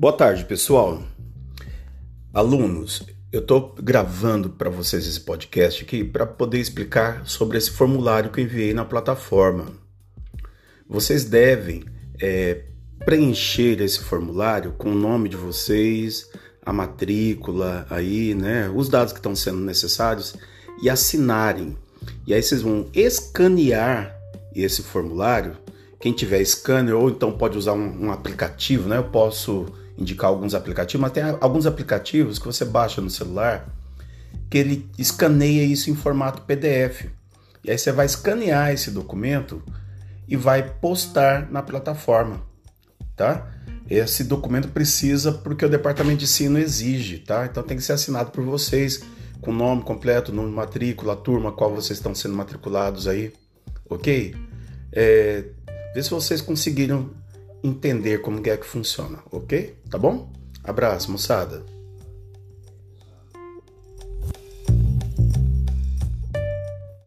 Boa tarde, pessoal. Alunos, eu estou gravando para vocês esse podcast aqui para poder explicar sobre esse formulário que eu enviei na plataforma. Vocês devem é, preencher esse formulário com o nome de vocês, a matrícula aí, né, os dados que estão sendo necessários e assinarem. E aí vocês vão escanear esse formulário. Quem tiver scanner ou então pode usar um, um aplicativo, né? Eu posso indicar alguns aplicativos, mas tem alguns aplicativos que você baixa no celular que ele escaneia isso em formato PDF. E aí você vai escanear esse documento e vai postar na plataforma, tá? Esse documento precisa porque o departamento de ensino exige, tá? Então tem que ser assinado por vocês com nome completo, número de matrícula, turma qual vocês estão sendo matriculados aí, ok? É, vê se vocês conseguiram entender como é que funciona, ok? Tá bom? Abraço, moçada.